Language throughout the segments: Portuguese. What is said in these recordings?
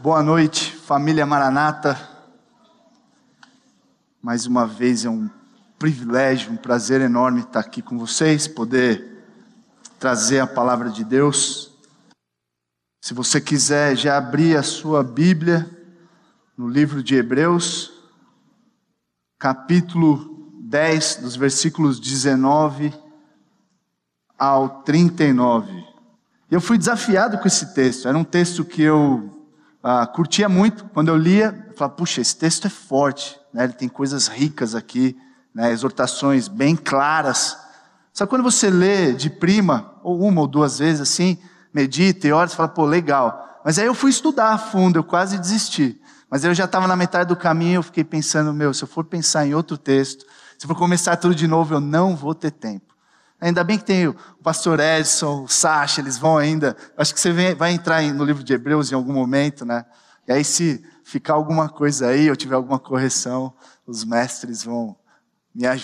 Boa noite, família Maranata. Mais uma vez é um privilégio, um prazer enorme estar aqui com vocês, poder trazer a palavra de Deus. Se você quiser já abrir a sua Bíblia no livro de Hebreus, capítulo 10, dos versículos 19 ao 39. Eu fui desafiado com esse texto. Era um texto que eu ah, curtia muito. Quando eu lia, eu falava, puxa, esse texto é forte. Né? Ele tem coisas ricas aqui, né? exortações bem claras. Só que quando você lê de prima, ou uma ou duas vezes assim, medita e ora, você fala, pô, legal. Mas aí eu fui estudar a fundo, eu quase desisti. Mas eu já estava na metade do caminho, eu fiquei pensando, meu, se eu for pensar em outro texto, se eu for começar tudo de novo, eu não vou ter tempo. Ainda bem que tem o pastor Edson, o Sacha, eles vão ainda. Acho que você vai entrar no livro de Hebreus em algum momento, né? E aí, se ficar alguma coisa aí, ou tiver alguma correção, os mestres vão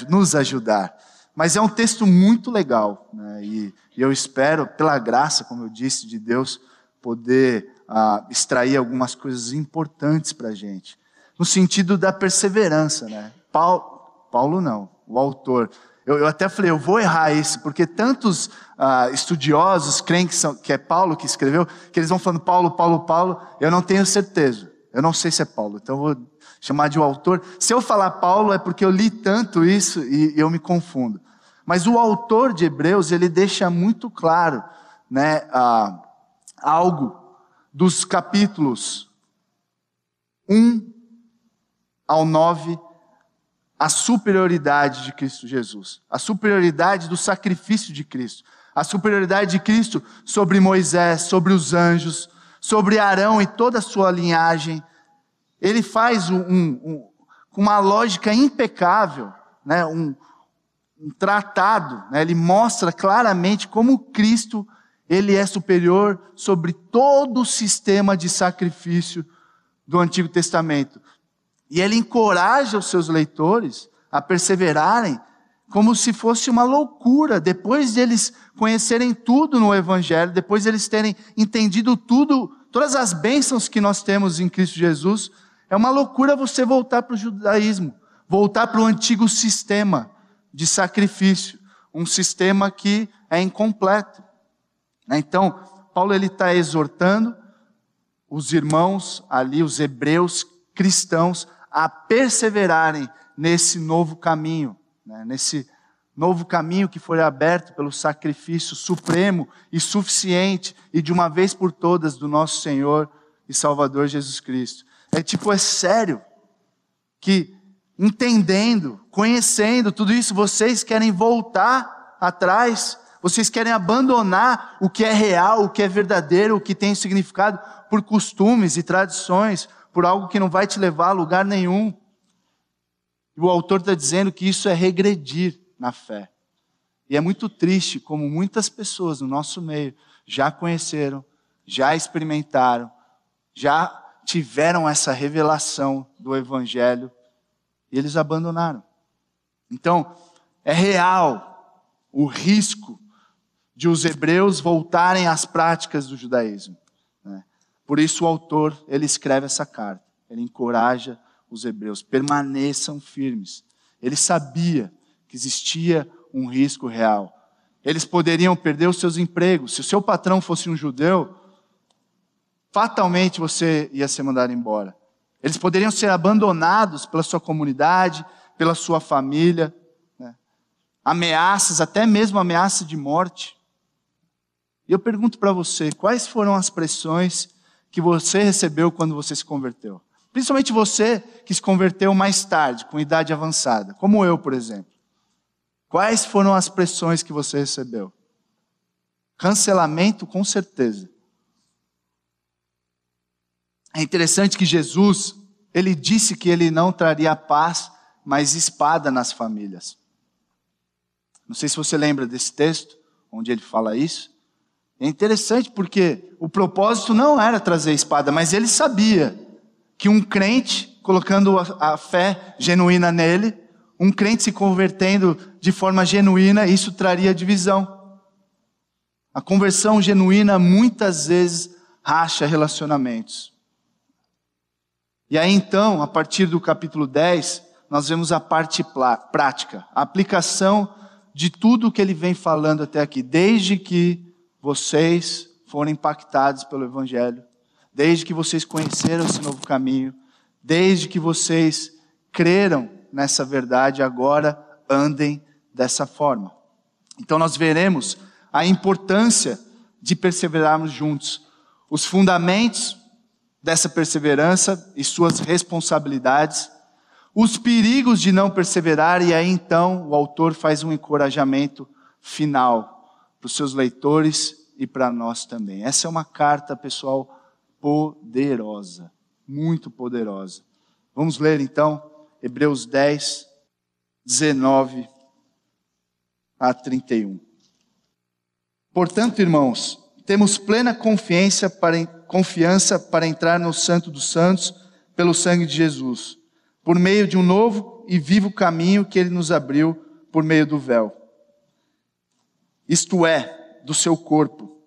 nos ajudar. Mas é um texto muito legal, né? E, e eu espero, pela graça, como eu disse, de Deus, poder ah, extrair algumas coisas importantes para a gente. No sentido da perseverança, né? Paulo, Paulo não, o autor eu, eu até falei, eu vou errar isso, porque tantos ah, estudiosos creem que, são, que é Paulo que escreveu, que eles vão falando Paulo, Paulo, Paulo, eu não tenho certeza. Eu não sei se é Paulo, então eu vou chamar de o autor. Se eu falar Paulo é porque eu li tanto isso e, e eu me confundo. Mas o autor de Hebreus, ele deixa muito claro, né, ah, algo dos capítulos 1 ao 9 a superioridade de Cristo Jesus, a superioridade do sacrifício de Cristo, a superioridade de Cristo sobre Moisés, sobre os anjos, sobre Arão e toda a sua linhagem. Ele faz um, um, uma lógica impecável, né, um, um tratado, né, ele mostra claramente como Cristo ele é superior sobre todo o sistema de sacrifício do Antigo Testamento. E ele encoraja os seus leitores a perseverarem como se fosse uma loucura, depois de eles conhecerem tudo no Evangelho, depois de eles terem entendido tudo, todas as bênçãos que nós temos em Cristo Jesus, é uma loucura você voltar para o judaísmo, voltar para o antigo sistema de sacrifício, um sistema que é incompleto. Então, Paulo ele está exortando os irmãos ali, os hebreus cristãos, a perseverarem nesse novo caminho, né? nesse novo caminho que foi aberto pelo sacrifício supremo e suficiente e de uma vez por todas do nosso Senhor e Salvador Jesus Cristo. É tipo, é sério que entendendo, conhecendo tudo isso, vocês querem voltar atrás, vocês querem abandonar o que é real, o que é verdadeiro, o que tem significado por costumes e tradições, por algo que não vai te levar a lugar nenhum. E o autor está dizendo que isso é regredir na fé. E é muito triste como muitas pessoas no nosso meio já conheceram, já experimentaram, já tiveram essa revelação do Evangelho e eles abandonaram. Então, é real o risco de os hebreus voltarem às práticas do judaísmo. Por isso o autor, ele escreve essa carta. Ele encoraja os hebreus, permaneçam firmes. Ele sabia que existia um risco real. Eles poderiam perder os seus empregos. Se o seu patrão fosse um judeu, fatalmente você ia ser mandado embora. Eles poderiam ser abandonados pela sua comunidade, pela sua família. Né? Ameaças, até mesmo ameaça de morte. E eu pergunto para você, quais foram as pressões que você recebeu quando você se converteu. Principalmente você que se converteu mais tarde, com idade avançada, como eu, por exemplo. Quais foram as pressões que você recebeu? Cancelamento, com certeza. É interessante que Jesus, ele disse que ele não traria paz, mas espada nas famílias. Não sei se você lembra desse texto, onde ele fala isso. É interessante porque o propósito não era trazer espada, mas ele sabia que um crente, colocando a, fé genuína nele, um crente se convertendo de forma genuína, isso traria divisão. A conversão genuína muitas vezes racha relacionamentos. E aí então, a partir do capítulo 10, nós vemos a parte prática, a aplicação de tudo o que ele vem falando até aqui, desde que vocês foram impactados pelo Evangelho, desde que vocês conheceram esse novo caminho, desde que vocês creram nessa verdade, agora andem dessa forma. Então nós veremos a importância de perseverarmos juntos, os fundamentos dessa perseverança e suas responsabilidades, os perigos de não perseverar, e aí então o autor faz um encorajamento final para os seus leitores e para nós também. Essa é uma carta, pessoal, poderosa, muito poderosa. Vamos ler então Hebreus 10, 19 a 31. Portanto, irmãos, temos plena confiança para, confiança para entrar no Santo dos Santos pelo sangue de Jesus, por meio de um novo e vivo caminho que ele nos abriu por meio do véu. Isto é, do seu corpo.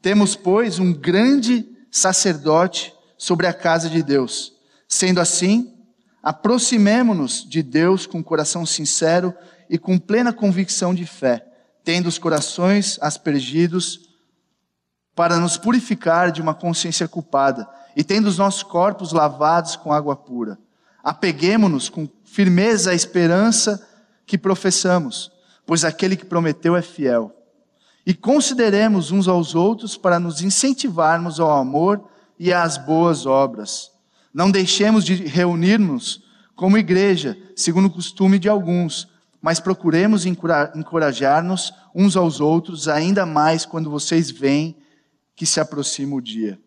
Temos, pois, um grande sacerdote sobre a casa de Deus. Sendo assim, aproximemo-nos de Deus com coração sincero e com plena convicção de fé, tendo os corações aspergidos para nos purificar de uma consciência culpada e tendo os nossos corpos lavados com água pura. Apeguemo-nos com firmeza à esperança que professamos, pois aquele que prometeu é fiel. E consideremos uns aos outros para nos incentivarmos ao amor e às boas obras. Não deixemos de reunirmos como igreja, segundo o costume de alguns, mas procuremos encorajar-nos uns aos outros, ainda mais quando vocês veem que se aproxima o dia.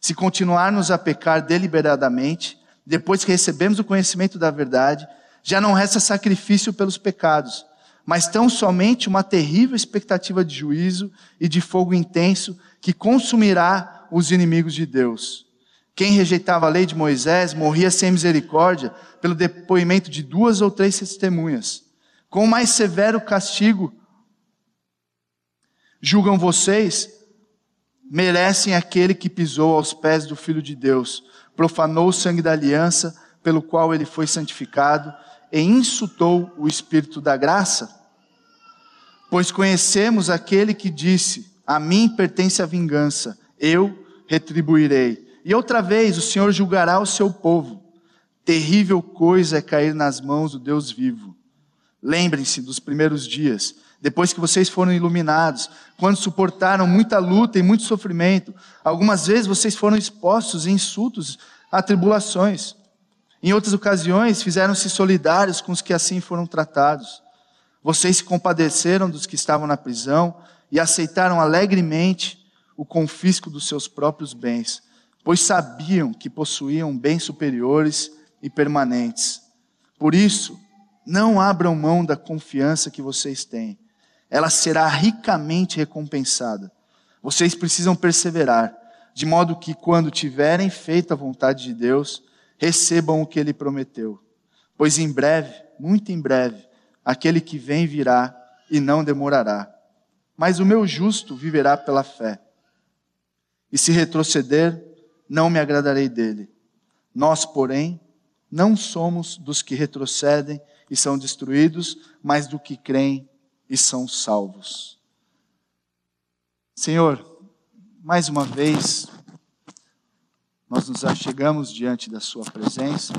Se continuarmos a pecar deliberadamente, depois que recebemos o conhecimento da verdade, já não resta sacrifício pelos pecados, mas tão somente uma terrível expectativa de juízo e de fogo intenso que consumirá os inimigos de Deus. Quem rejeitava a lei de Moisés morria sem misericórdia pelo depoimento de duas ou três testemunhas. Com mais severo castigo julgam vocês merecem aquele que pisou aos pés do Filho de Deus, profanou o sangue da aliança pelo qual ele foi santificado e insultou o Espírito da graça? Pois conhecemos aquele que disse: A mim pertence a vingança, eu retribuirei. E outra vez o Senhor julgará o seu povo. Terrível coisa é cair nas mãos do Deus vivo. Lembrem-se dos primeiros dias depois que vocês foram iluminados, quando suportaram muita luta e muito sofrimento, algumas vezes vocês foram expostos a insultos, a tribulações. Em outras ocasiões, fizeram-se solidários com os que assim foram tratados. Vocês se compadeceram dos que estavam na prisão e aceitaram alegremente o confisco dos seus próprios bens, pois sabiam que possuíam bens superiores e permanentes. Por isso, não abram mão da confiança que vocês têm ela será ricamente recompensada. Vocês precisam perseverar, de modo que, quando tiverem feito a vontade de Deus, recebam o que Ele prometeu. Pois em breve, muito em breve, aquele que vem virá e não demorará. Mas o meu justo viverá pela fé. E se retroceder, não me agradarei dele. Nós, porém, não somos dos que retrocedem e são destruídos, mas do que creem e são salvos. Senhor, mais uma vez, nós nos achegamos diante da Sua presença,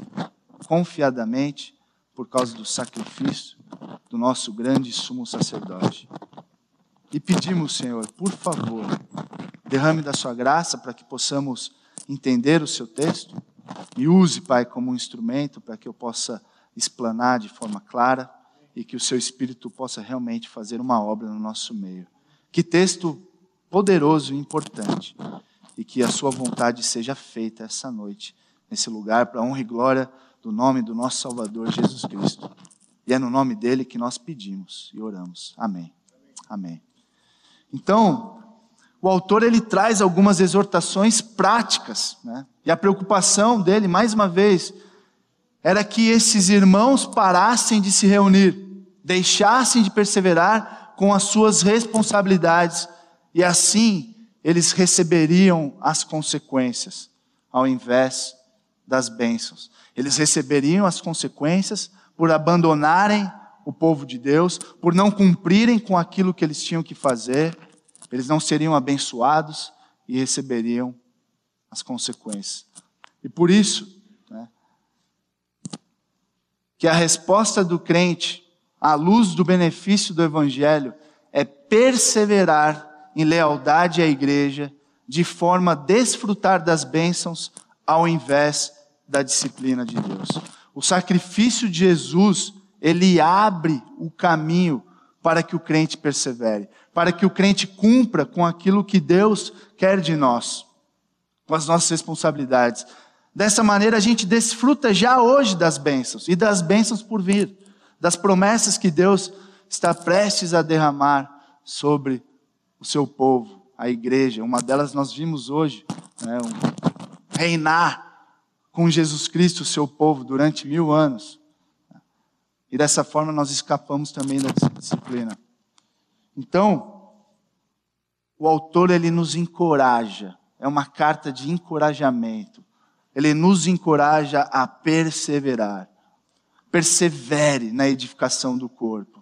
confiadamente, por causa do sacrifício do nosso grande sumo sacerdote. E pedimos, Senhor, por favor, derrame da Sua graça para que possamos entender o Seu texto e use, Pai, como um instrumento para que eu possa explanar de forma clara e que o seu Espírito possa realmente fazer uma obra no nosso meio. Que texto poderoso e importante. E que a sua vontade seja feita essa noite, nesse lugar, para a honra e glória do nome do nosso Salvador Jesus Cristo. E é no nome dele que nós pedimos e oramos. Amém. Amém. Então, o autor ele traz algumas exortações práticas, né? E a preocupação dele, mais uma vez, era que esses irmãos parassem de se reunir, deixassem de perseverar com as suas responsabilidades, e assim eles receberiam as consequências, ao invés das bênçãos. Eles receberiam as consequências por abandonarem o povo de Deus, por não cumprirem com aquilo que eles tinham que fazer, eles não seriam abençoados e receberiam as consequências. E por isso, né, que a resposta do crente, à luz do benefício do Evangelho, é perseverar em lealdade à igreja, de forma a desfrutar das bênçãos, ao invés da disciplina de Deus. O sacrifício de Jesus, ele abre o caminho para que o crente persevere, para que o crente cumpra com aquilo que Deus quer de nós, com as nossas responsabilidades. Dessa maneira a gente desfruta já hoje das bênçãos e das bênçãos por vir, das promessas que Deus está prestes a derramar sobre o seu povo, a igreja. Uma delas nós vimos hoje, né, um, reinar com Jesus Cristo, seu povo, durante mil anos. E dessa forma nós escapamos também da disciplina. Então, o autor ele nos encoraja, é uma carta de encorajamento. Ele nos encoraja a perseverar. Persevere na edificação do corpo.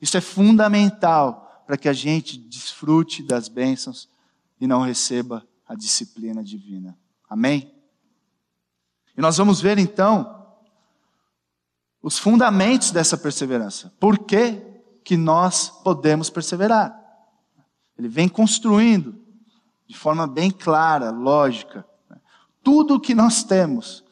Isso é fundamental para que a gente desfrute das bênçãos e não receba a disciplina divina. Amém? E nós vamos ver então os fundamentos dessa perseverança. Por que, que nós podemos perseverar? Ele vem construindo de forma bem clara, lógica, tudo o que nós temos,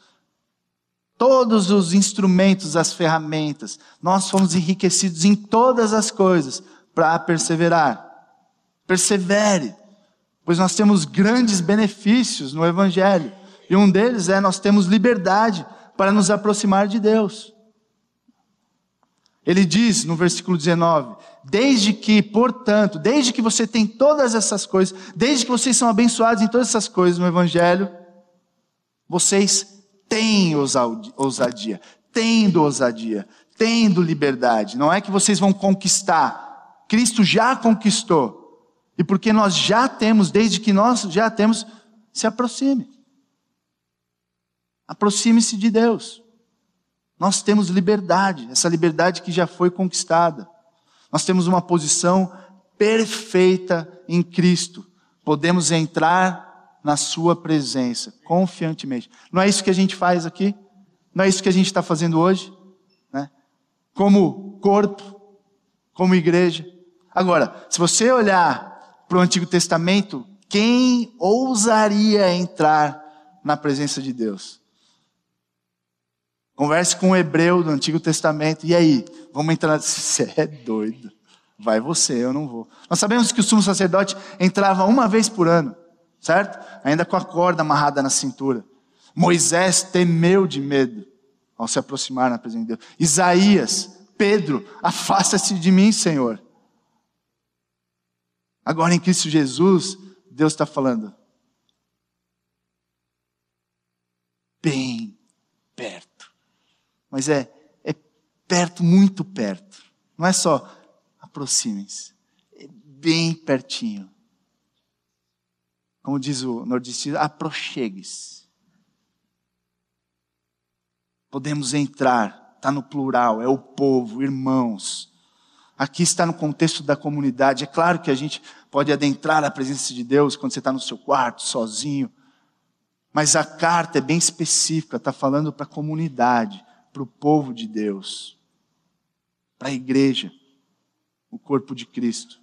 todos os instrumentos, as ferramentas, nós fomos enriquecidos em todas as coisas para perseverar. Persevere, pois nós temos grandes benefícios no Evangelho. E um deles é nós temos liberdade para nos aproximar de Deus. Ele diz no versículo 19: Desde que, portanto, desde que você tem todas essas coisas, desde que vocês são abençoados em todas essas coisas no Evangelho, vocês têm ousadia, tendo ousadia, tendo liberdade. Não é que vocês vão conquistar, Cristo já conquistou. E porque nós já temos, desde que nós já temos, se aproxime. Aproxime-se de Deus. Nós temos liberdade, essa liberdade que já foi conquistada. Nós temos uma posição perfeita em Cristo. Podemos entrar na Sua presença confiantemente. Não é isso que a gente faz aqui? Não é isso que a gente está fazendo hoje? Né? Como corpo, como igreja. Agora, se você olhar para o Antigo Testamento, quem ousaria entrar na presença de Deus? Converse com um hebreu do Antigo Testamento. E aí? Vamos entrar. Você é doido. Vai você, eu não vou. Nós sabemos que o sumo sacerdote entrava uma vez por ano, certo? Ainda com a corda amarrada na cintura. Moisés temeu de medo ao se aproximar na presença de Deus. Isaías, Pedro, afasta-se de mim, Senhor. Agora em Cristo Jesus, Deus está falando. Bem perto mas é, é perto, muito perto. Não é só aproximem-se, é bem pertinho. Como diz o nordestino, aproxegue-se. Podemos entrar, está no plural, é o povo, irmãos. Aqui está no contexto da comunidade. É claro que a gente pode adentrar a presença de Deus quando você está no seu quarto, sozinho. Mas a carta é bem específica, está falando para a comunidade para o povo de Deus, para a igreja, o corpo de Cristo.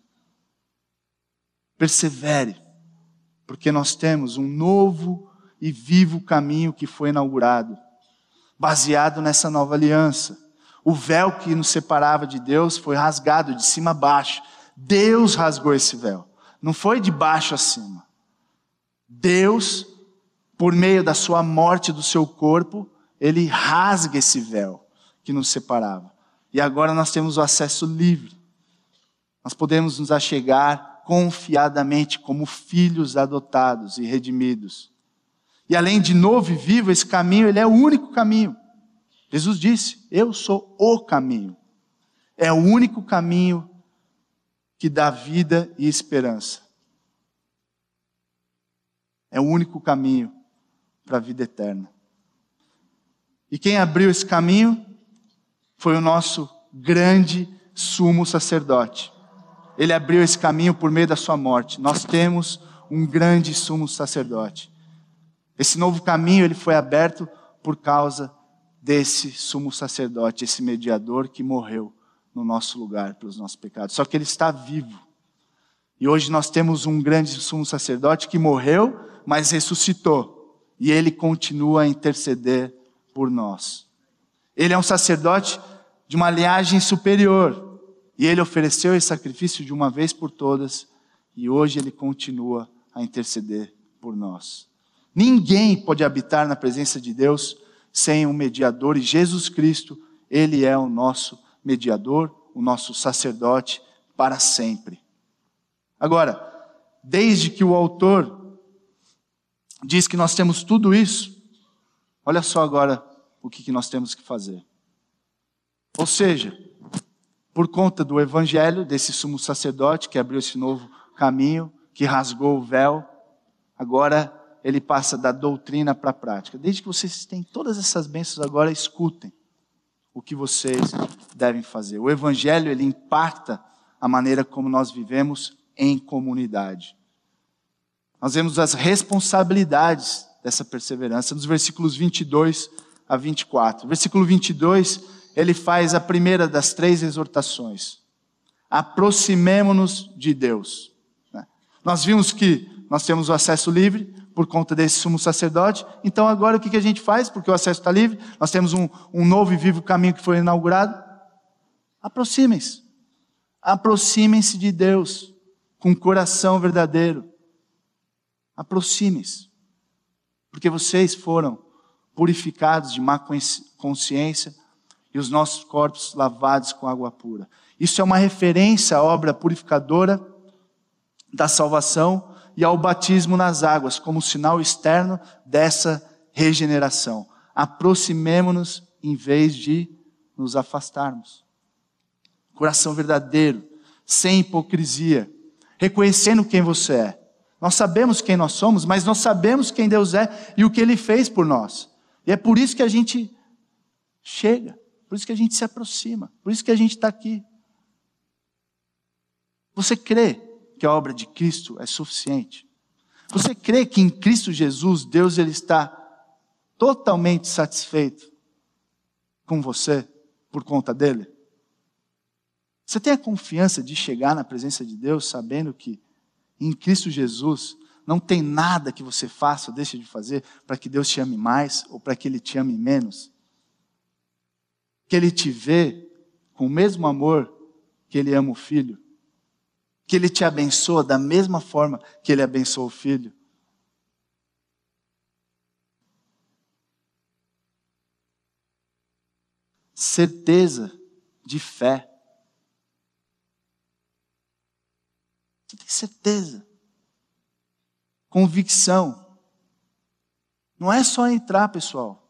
Persevere, porque nós temos um novo e vivo caminho que foi inaugurado, baseado nessa nova aliança. O véu que nos separava de Deus foi rasgado de cima a baixo. Deus rasgou esse véu, não foi de baixo a cima. Deus, por meio da sua morte do seu corpo, ele rasga esse véu que nos separava. E agora nós temos o acesso livre. Nós podemos nos achegar confiadamente como filhos adotados e redimidos. E além de novo e vivo, esse caminho, ele é o único caminho. Jesus disse: Eu sou o caminho. É o único caminho que dá vida e esperança. É o único caminho para a vida eterna. E quem abriu esse caminho foi o nosso grande sumo sacerdote. Ele abriu esse caminho por meio da sua morte. Nós temos um grande sumo sacerdote. Esse novo caminho ele foi aberto por causa desse sumo sacerdote, esse mediador que morreu no nosso lugar pelos nossos pecados. Só que ele está vivo. E hoje nós temos um grande sumo sacerdote que morreu, mas ressuscitou. E ele continua a interceder por nós. Ele é um sacerdote de uma linhagem superior. E ele ofereceu esse sacrifício de uma vez por todas. E hoje ele continua a interceder por nós. Ninguém pode habitar na presença de Deus sem um mediador, e Jesus Cristo, ele é o nosso mediador, o nosso sacerdote para sempre. Agora, desde que o autor diz que nós temos tudo isso, olha só agora o que, nós temos que fazer. Ou seja, por conta do evangelho, desse sumo sacerdote que abriu esse novo caminho, que rasgou o véu, agora ele passa da doutrina para a prática. Desde que vocês têm todas essas bênçãos, agora escutem o que vocês devem fazer. O evangelho ele impacta a maneira como nós vivemos em comunidade. Nós vemos as responsabilidades dessa perseverança nos versículos 22 a 24. Versículo 22, ele faz a primeira das três exortações. Aproximemo-nos de Deus. Né? Nós vimos que nós temos o acesso livre por conta desse sumo sacerdote. Então agora o que a gente faz? Porque o acesso está livre, nós temos um, um novo e vivo caminho que foi inaugurado. Aproximem-se. Aproximem-se de Deus com coração verdadeiro. Aproximem-se. Porque vocês foram purificados de má consciência e os nossos corpos lavados com água pura. Isso é uma referência à obra purificadora da salvação e ao batismo nas águas, como sinal externo dessa regeneração. Aproximemo-nos em vez de nos afastarmos. Coração verdadeiro, sem hipocrisia, reconhecendo quem você é. Nós sabemos quem nós somos, mas nós sabemos quem Deus é e o que Ele fez por nós. E é por isso que a gente chega, por isso que a gente se aproxima, por isso que a gente está aqui. Você crê que a obra de Cristo é suficiente? Você crê que em Cristo Jesus Deus ele está totalmente satisfeito com você por conta dele? Você tem a confiança de chegar na presença de Deus sabendo que em Cristo Jesus não tem nada que você faça ou deixe de fazer para que Deus te ame mais ou para que Ele te ame menos? Que Ele te vê com o mesmo amor que Ele ama o filho? Que Ele te abençoa da mesma forma que Ele abençoa o filho? Certeza de fé. Você tem certeza. Convicção. Não é só entrar, pessoal.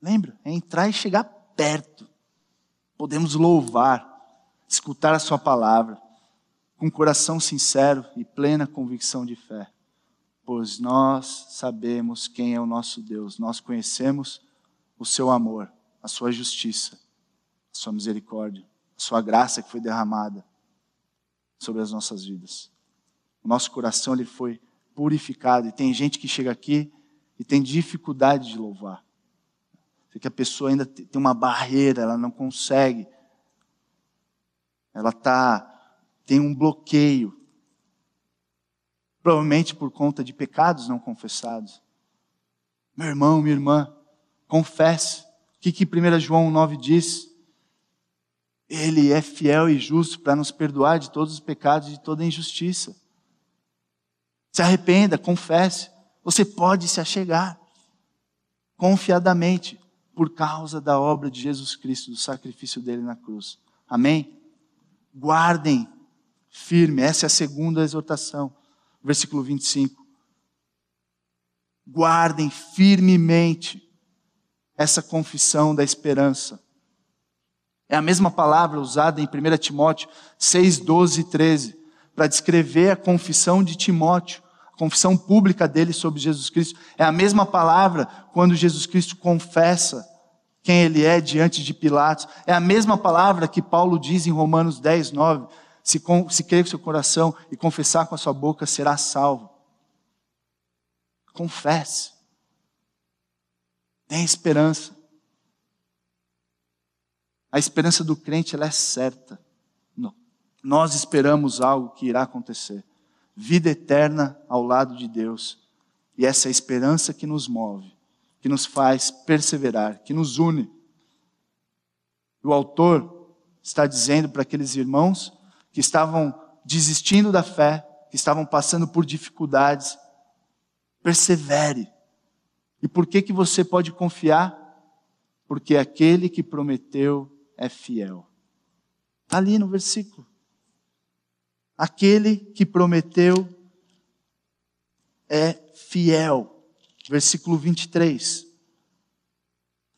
Lembra? É entrar e chegar perto. Podemos louvar, escutar a Sua palavra, com coração sincero e plena convicção de fé. Pois nós sabemos quem é o nosso Deus, nós conhecemos o Seu amor, a Sua justiça, a Sua misericórdia, a Sua graça que foi derramada sobre as nossas vidas. O nosso coração ele foi purificado e tem gente que chega aqui e tem dificuldade de louvar. Porque a pessoa ainda tem uma barreira, ela não consegue. Ela tá tem um bloqueio. Provavelmente por conta de pecados não confessados. Meu irmão, minha irmã, confesse. O que, que 1 João 9 diz? Ele é fiel e justo para nos perdoar de todos os pecados e de toda injustiça. Se arrependa, confesse. Você pode se achegar confiadamente por causa da obra de Jesus Cristo, do sacrifício dele na cruz. Amém? Guardem firme, essa é a segunda exortação, versículo 25. Guardem firmemente essa confissão da esperança. É a mesma palavra usada em 1 Timóteo 6, 12 e 13, para descrever a confissão de Timóteo, a confissão pública dele sobre Jesus Cristo. É a mesma palavra quando Jesus Cristo confessa quem ele é diante de Pilatos. É a mesma palavra que Paulo diz em Romanos 10, 9. Se, com, se crer com seu coração e confessar com a sua boca, será salvo. Confesse. Tem esperança. A esperança do crente ela é certa. Nós esperamos algo que irá acontecer. Vida eterna ao lado de Deus. E essa é a esperança que nos move, que nos faz perseverar, que nos une. O autor está dizendo para aqueles irmãos que estavam desistindo da fé, que estavam passando por dificuldades, persevere. E por que que você pode confiar? Porque aquele que prometeu é fiel. Está ali no versículo aquele que prometeu é fiel. Versículo 23.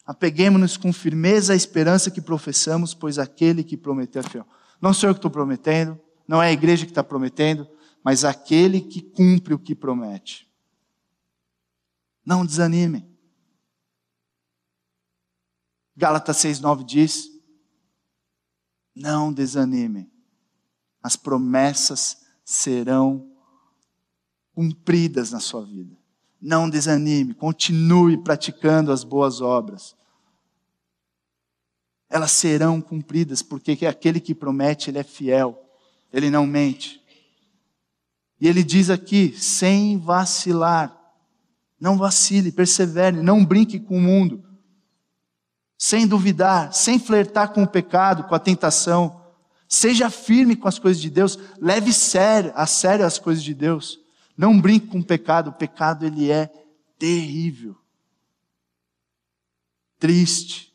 Apeguemos-nos com firmeza à esperança que professamos, pois aquele que prometeu é fiel. Não sou eu que estou prometendo, não é a igreja que está prometendo, mas aquele que cumpre o que promete. Não desanime. Gálatas 6,9 diz: Não desanime as promessas serão cumpridas na sua vida. Não desanime, continue praticando as boas obras. Elas serão cumpridas, porque aquele que promete, ele é fiel, ele não mente. E ele diz aqui, sem vacilar, não vacile, persevere, não brinque com o mundo, sem duvidar, sem flertar com o pecado, com a tentação Seja firme com as coisas de Deus, leve sério, a sério as coisas de Deus. Não brinque com o pecado, o pecado ele é terrível. Triste.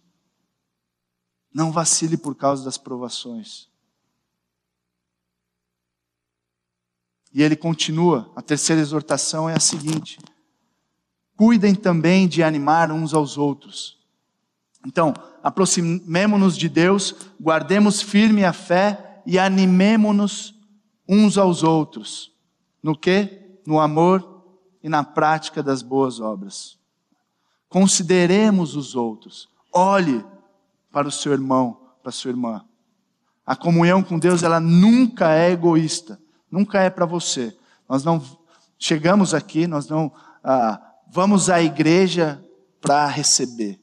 Não vacile por causa das provações. E ele continua, a terceira exortação é a seguinte: cuidem também de animar uns aos outros. Então, aproximemo-nos de Deus, guardemos firme a fé e animemo-nos uns aos outros. No que? No amor e na prática das boas obras. Consideremos os outros. Olhe para o seu irmão, para a sua irmã. A comunhão com Deus, ela nunca é egoísta, nunca é para você. Nós não chegamos aqui, nós não ah, vamos à igreja para receber.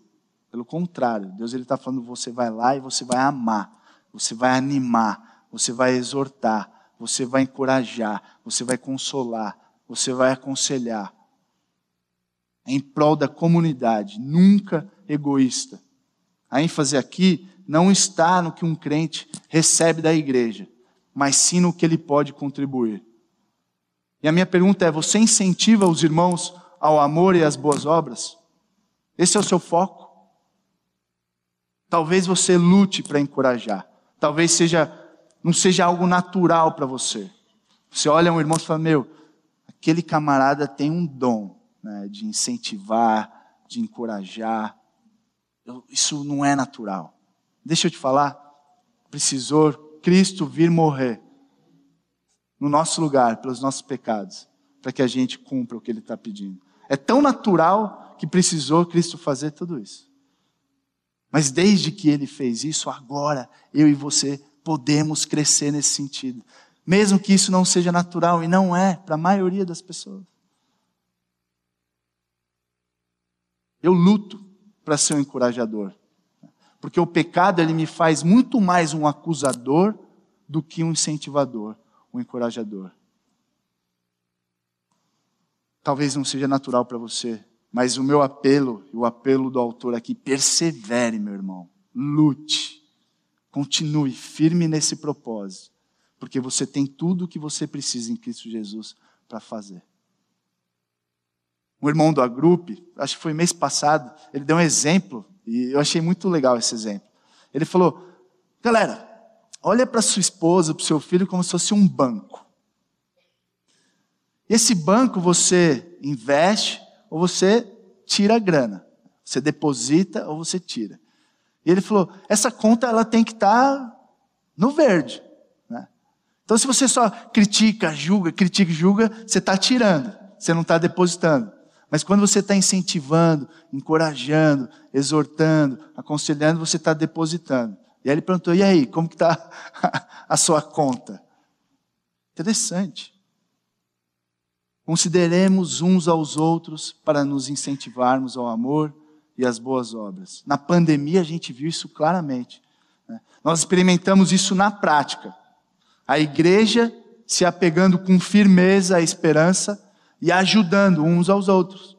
Pelo contrário, Deus está falando: você vai lá e você vai amar, você vai animar, você vai exortar, você vai encorajar, você vai consolar, você vai aconselhar. É em prol da comunidade, nunca egoísta. A ênfase aqui não está no que um crente recebe da igreja, mas sim no que ele pode contribuir. E a minha pergunta é: você incentiva os irmãos ao amor e às boas obras? Esse é o seu foco? Talvez você lute para encorajar. Talvez seja não seja algo natural para você. Você olha um irmão e fala: Meu, aquele camarada tem um dom né, de incentivar, de encorajar. Eu, isso não é natural. Deixa eu te falar. Precisou Cristo vir morrer no nosso lugar, pelos nossos pecados, para que a gente cumpra o que Ele está pedindo. É tão natural que precisou Cristo fazer tudo isso. Mas desde que ele fez isso, agora eu e você podemos crescer nesse sentido. Mesmo que isso não seja natural, e não é para a maioria das pessoas. Eu luto para ser um encorajador. Porque o pecado ele me faz muito mais um acusador do que um incentivador, um encorajador. Talvez não seja natural para você, mas o meu apelo, e o apelo do autor aqui, persevere, meu irmão. Lute. Continue firme nesse propósito. Porque você tem tudo o que você precisa em Cristo Jesus para fazer. Um irmão do Agrupe, acho que foi mês passado, ele deu um exemplo, e eu achei muito legal esse exemplo. Ele falou: galera, olha para sua esposa, para o seu filho, como se fosse um banco. Esse banco você investe, ou você tira a grana. Você deposita ou você tira. E ele falou: essa conta ela tem que estar tá no verde. Né? Então, se você só critica, julga, critica, julga, você está tirando, você não está depositando. Mas quando você está incentivando, encorajando, exortando, aconselhando, você está depositando. E aí ele perguntou: e aí, como que está a sua conta? Interessante. Consideremos uns aos outros para nos incentivarmos ao amor e às boas obras. Na pandemia a gente viu isso claramente. Né? Nós experimentamos isso na prática. A igreja se apegando com firmeza à esperança e ajudando uns aos outros.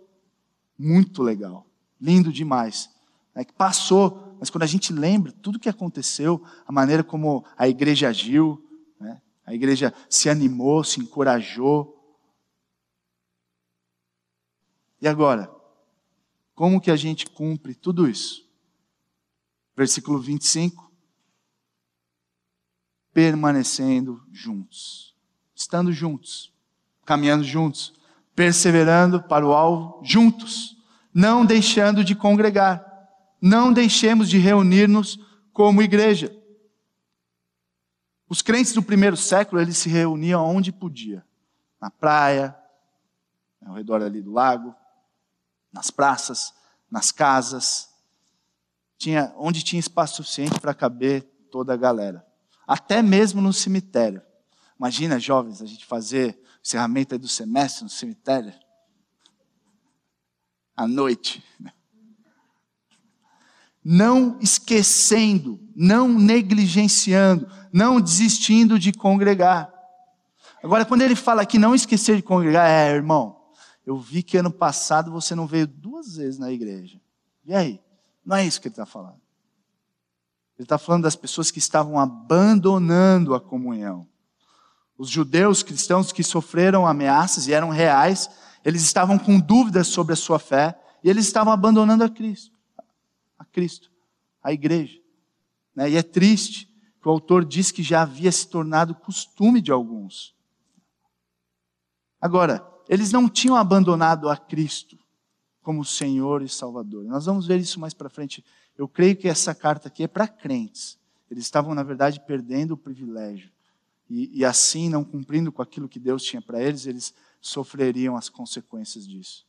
Muito legal, lindo demais. É que passou, mas quando a gente lembra tudo que aconteceu, a maneira como a igreja agiu, né? a igreja se animou, se encorajou. E agora, como que a gente cumpre tudo isso? Versículo 25. Permanecendo juntos, estando juntos, caminhando juntos, perseverando para o alvo juntos, não deixando de congregar, não deixemos de reunir-nos como igreja. Os crentes do primeiro século, eles se reuniam onde podia, na praia, ao redor ali do lago, nas praças, nas casas, tinha, onde tinha espaço suficiente para caber toda a galera. Até mesmo no cemitério. Imagina, jovens, a gente fazer encerramento do semestre no cemitério. À noite. Não esquecendo, não negligenciando, não desistindo de congregar. Agora, quando ele fala aqui não esquecer de congregar, é, irmão, eu vi que ano passado você não veio duas vezes na igreja. E aí? Não é isso que ele está falando. Ele está falando das pessoas que estavam abandonando a comunhão. Os judeus cristãos que sofreram ameaças e eram reais, eles estavam com dúvidas sobre a sua fé e eles estavam abandonando a Cristo, a Cristo, a igreja. Né? E é triste que o autor diz que já havia se tornado costume de alguns. Agora, eles não tinham abandonado a Cristo como Senhor e Salvador. Nós vamos ver isso mais para frente. Eu creio que essa carta aqui é para crentes. Eles estavam, na verdade, perdendo o privilégio e, e assim, não cumprindo com aquilo que Deus tinha para eles, eles sofreriam as consequências disso.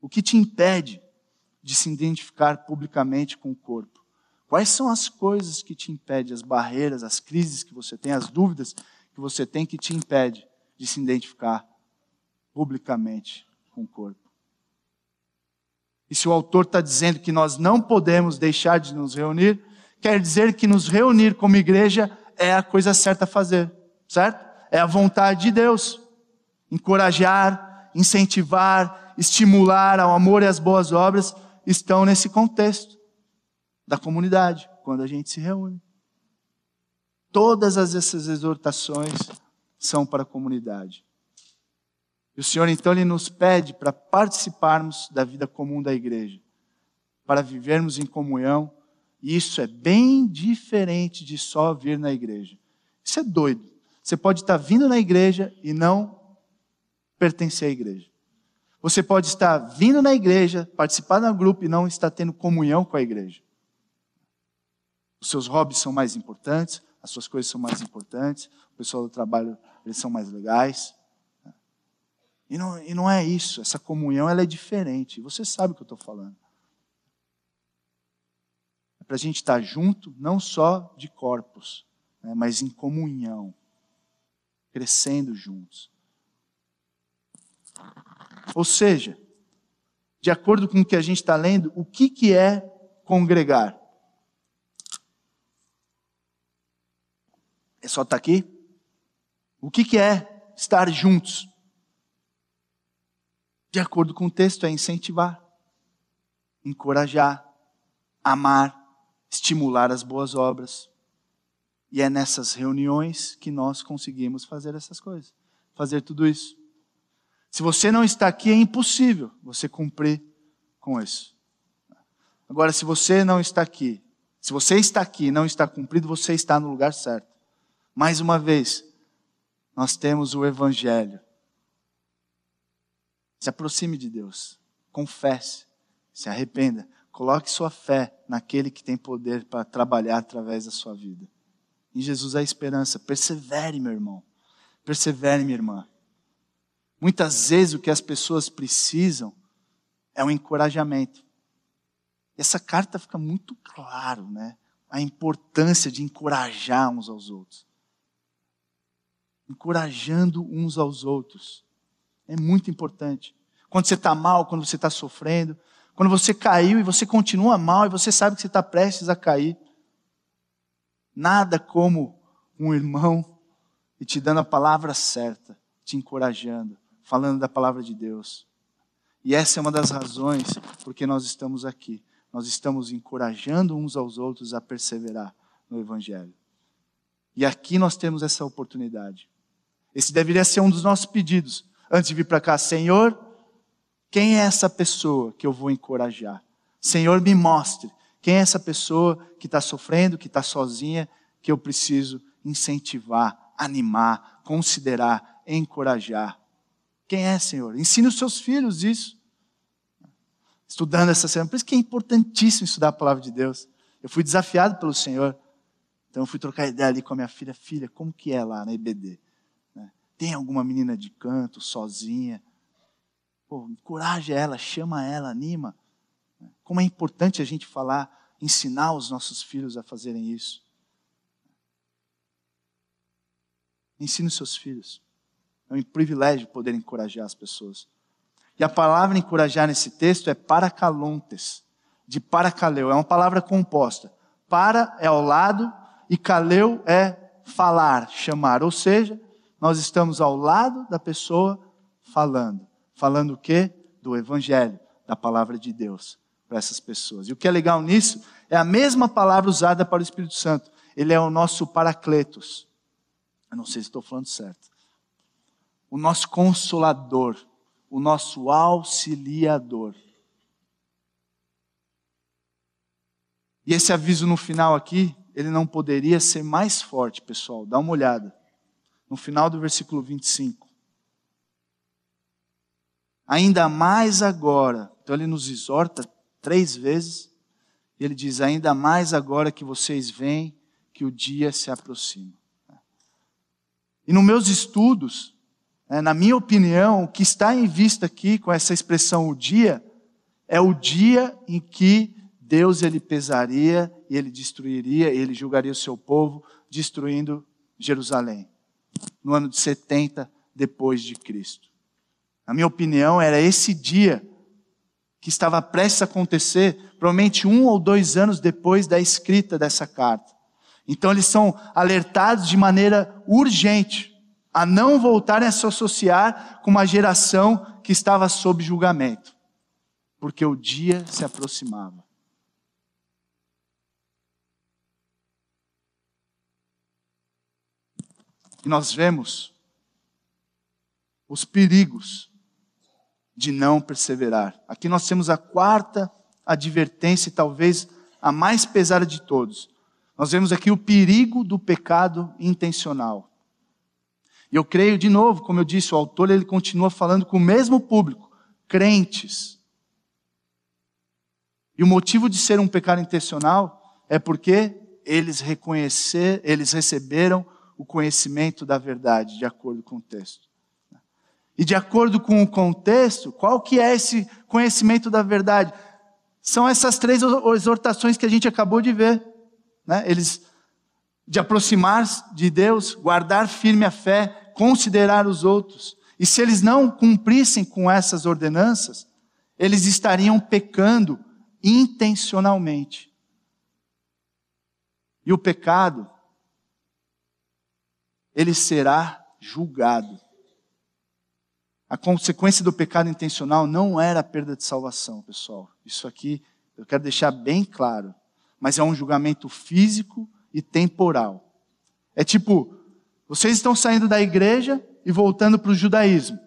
O que te impede de se identificar publicamente com o corpo? Quais são as coisas que te impedem, as barreiras, as crises que você tem, as dúvidas que você tem que te impede de se identificar publicamente com o corpo? E se o autor está dizendo que nós não podemos deixar de nos reunir, quer dizer que nos reunir como igreja é a coisa certa a fazer, certo? É a vontade de Deus. Encorajar, incentivar, estimular ao amor e às boas obras estão nesse contexto da comunidade, quando a gente se reúne. Todas essas exortações são para a comunidade. E o Senhor então ele nos pede para participarmos da vida comum da igreja, para vivermos em comunhão e isso é bem diferente de só vir na igreja. Isso é doido. Você pode estar vindo na igreja e não pertencer à igreja. Você pode estar vindo na igreja, participar do grupo e não estar tendo comunhão com a igreja. Os seus hobbies são mais importantes, as suas coisas são mais importantes, o pessoal do trabalho, eles são mais legais. E não, e não é isso, essa comunhão ela é diferente. Você sabe o que eu estou falando. É para a gente estar junto, não só de corpos, né, mas em comunhão, crescendo juntos. Ou seja, de acordo com o que a gente está lendo, o que, que é congregar? É só estar aqui? O que, que é estar juntos? De acordo com o texto, é incentivar, encorajar, amar, estimular as boas obras. E é nessas reuniões que nós conseguimos fazer essas coisas, fazer tudo isso. Se você não está aqui, é impossível você cumprir com isso. Agora, se você não está aqui, se você está aqui e não está cumprido, você está no lugar certo. Mais uma vez, nós temos o Evangelho. Se aproxime de Deus, confesse, se arrependa, Coloque sua fé naquele que tem poder para trabalhar através da sua vida. Em Jesus há esperança. Persevere, meu irmão. Persevere, minha irmã. Muitas vezes o que as pessoas precisam é um encorajamento. E essa carta fica muito claro, né? A importância de encorajar uns aos outros. Encorajando uns aos outros. É muito importante. Quando você está mal, quando você está sofrendo, quando você caiu e você continua mal e você sabe que você está prestes a cair. Nada como um irmão e te dando a palavra certa, te encorajando, falando da palavra de Deus. E essa é uma das razões porque nós estamos aqui. Nós estamos encorajando uns aos outros a perseverar no Evangelho. E aqui nós temos essa oportunidade. Esse deveria ser um dos nossos pedidos antes de vir para cá. Senhor, quem é essa pessoa que eu vou encorajar? Senhor, me mostre quem é essa pessoa que está sofrendo, que está sozinha, que eu preciso incentivar, animar, considerar, encorajar. Quem é, Senhor? Ensine os seus filhos isso. Estudando essa semana. Por isso que é importantíssimo estudar a palavra de Deus. Eu fui desafiado pelo Senhor. Então eu fui trocar ideia ali com a minha filha. Filha, como que é lá na EBD? Tem alguma menina de canto, sozinha? Pô, encoraja ela, chama ela, anima. Como é importante a gente falar, ensinar os nossos filhos a fazerem isso. Ensine os seus filhos. É um privilégio poder encorajar as pessoas. E a palavra encorajar nesse texto é paracalontes, de paracaleu. É uma palavra composta. Para é ao lado e caleu é falar, chamar. Ou seja, nós estamos ao lado da pessoa falando. Falando o quê? Do Evangelho, da palavra de Deus para essas pessoas. E o que é legal nisso é a mesma palavra usada para o Espírito Santo. Ele é o nosso paracletos. Eu não sei se estou falando certo. O nosso consolador, o nosso auxiliador. E esse aviso no final aqui, ele não poderia ser mais forte, pessoal. Dá uma olhada. No final do versículo 25. Ainda mais agora. Então ele nos exorta três vezes. E ele diz: Ainda mais agora que vocês veem que o dia se aproxima. E nos meus estudos, né, na minha opinião, o que está em vista aqui com essa expressão o dia, é o dia em que Deus ele pesaria e ele destruiria, ele julgaria o seu povo, destruindo Jerusalém, no ano de 70 depois de Cristo. Na minha opinião, era esse dia que estava prestes a acontecer, provavelmente um ou dois anos depois da escrita dessa carta. Então eles são alertados de maneira urgente a não voltarem a se associar com uma geração que estava sob julgamento, porque o dia se aproximava. E nós vemos os perigos de não perseverar. Aqui nós temos a quarta advertência, e talvez a mais pesada de todos. Nós vemos aqui o perigo do pecado intencional. E eu creio, de novo, como eu disse, o autor ele continua falando com o mesmo público, crentes. E o motivo de ser um pecado intencional é porque eles reconhecer, eles receberam o conhecimento da verdade, de acordo com o texto. E de acordo com o contexto, qual que é esse conhecimento da verdade? São essas três exortações que a gente acabou de ver. Né? Eles de aproximar de Deus, guardar firme a fé, considerar os outros. E se eles não cumprissem com essas ordenanças, eles estariam pecando intencionalmente. E o pecado, ele será julgado. A consequência do pecado intencional não era a perda de salvação, pessoal. Isso aqui eu quero deixar bem claro. Mas é um julgamento físico e temporal. É tipo, vocês estão saindo da igreja e voltando para o judaísmo,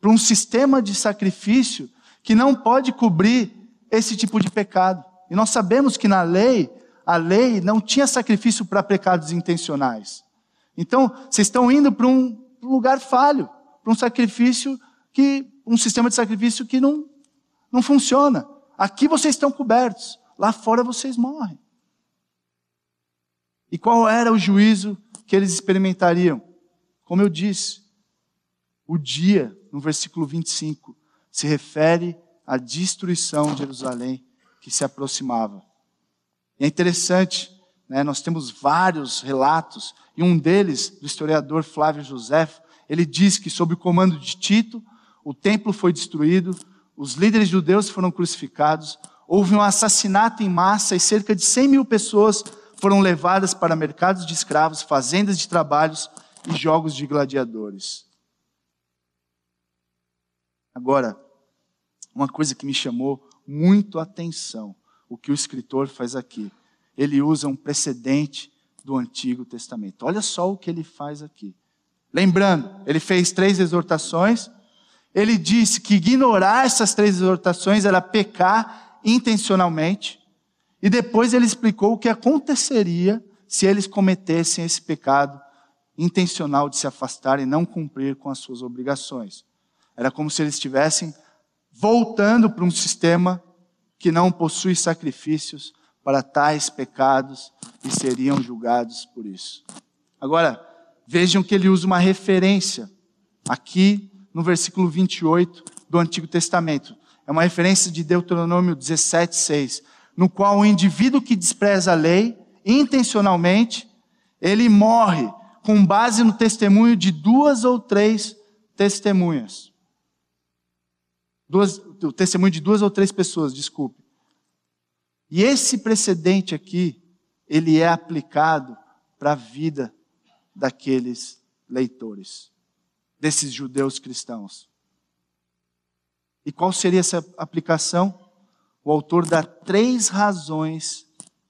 para um sistema de sacrifício que não pode cobrir esse tipo de pecado. E nós sabemos que na lei, a lei não tinha sacrifício para pecados intencionais. Então, vocês estão indo para um lugar falho para um sacrifício que, um sistema de sacrifício que não, não funciona. Aqui vocês estão cobertos, lá fora vocês morrem. E qual era o juízo que eles experimentariam? Como eu disse, o dia no versículo 25, se refere à destruição de Jerusalém que se aproximava. E é interessante, né, nós temos vários relatos, e um deles, do historiador Flávio José, ele diz que, sob o comando de Tito, o templo foi destruído, os líderes judeus foram crucificados, houve um assassinato em massa e cerca de 100 mil pessoas foram levadas para mercados de escravos, fazendas de trabalhos e jogos de gladiadores. Agora, uma coisa que me chamou muito a atenção, o que o escritor faz aqui. Ele usa um precedente do Antigo Testamento. Olha só o que ele faz aqui. Lembrando, ele fez três exortações. Ele disse que ignorar essas três exortações era pecar intencionalmente. E depois ele explicou o que aconteceria se eles cometessem esse pecado intencional de se afastar e não cumprir com as suas obrigações. Era como se eles estivessem voltando para um sistema que não possui sacrifícios para tais pecados e seriam julgados por isso. Agora, vejam que ele usa uma referência aqui no versículo 28 do Antigo Testamento. É uma referência de Deuteronômio 17, 6, no qual o indivíduo que despreza a lei intencionalmente, ele morre com base no testemunho de duas ou três testemunhas. Duas, o testemunho de duas ou três pessoas, desculpe. E esse precedente aqui, ele é aplicado para a vida daqueles leitores, desses judeus cristãos. E qual seria essa aplicação? O autor dá três razões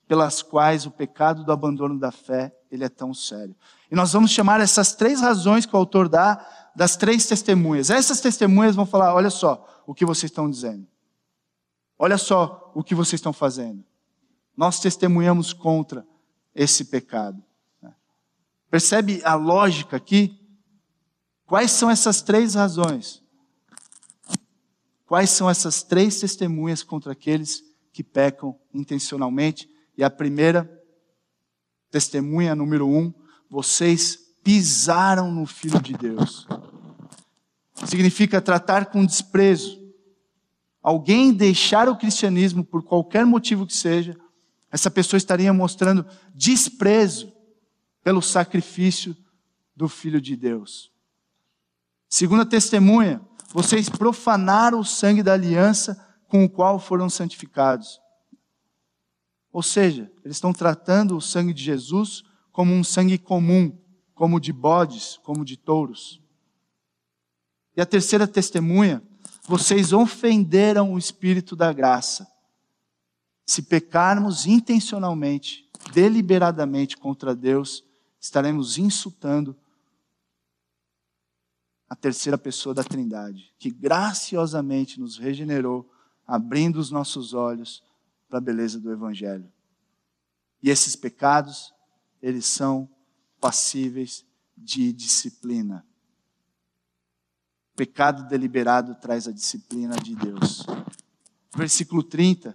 pelas quais o pecado do abandono da fé ele é tão sério. E nós vamos chamar essas três razões que o autor dá das três testemunhas. Essas testemunhas vão falar: olha só o que vocês estão dizendo. Olha só o que vocês estão fazendo. Nós testemunhamos contra esse pecado. Percebe a lógica aqui? Quais são essas três razões? Quais são essas três testemunhas contra aqueles que pecam intencionalmente? E a primeira testemunha número um vocês pisaram no Filho de Deus. Significa tratar com desprezo. Alguém deixar o cristianismo por qualquer motivo que seja, essa pessoa estaria mostrando desprezo pelo sacrifício do Filho de Deus. Segunda testemunha, vocês profanaram o sangue da aliança com o qual foram santificados. Ou seja, eles estão tratando o sangue de Jesus como um sangue comum, como de bodes, como de touros. E a terceira testemunha, vocês ofenderam o Espírito da graça. Se pecarmos intencionalmente, deliberadamente contra Deus, estaremos insultando a terceira pessoa da Trindade, que graciosamente nos regenerou, abrindo os nossos olhos para a beleza do Evangelho. E esses pecados eles são passíveis de disciplina. Pecado deliberado traz a disciplina de Deus. Versículo 30.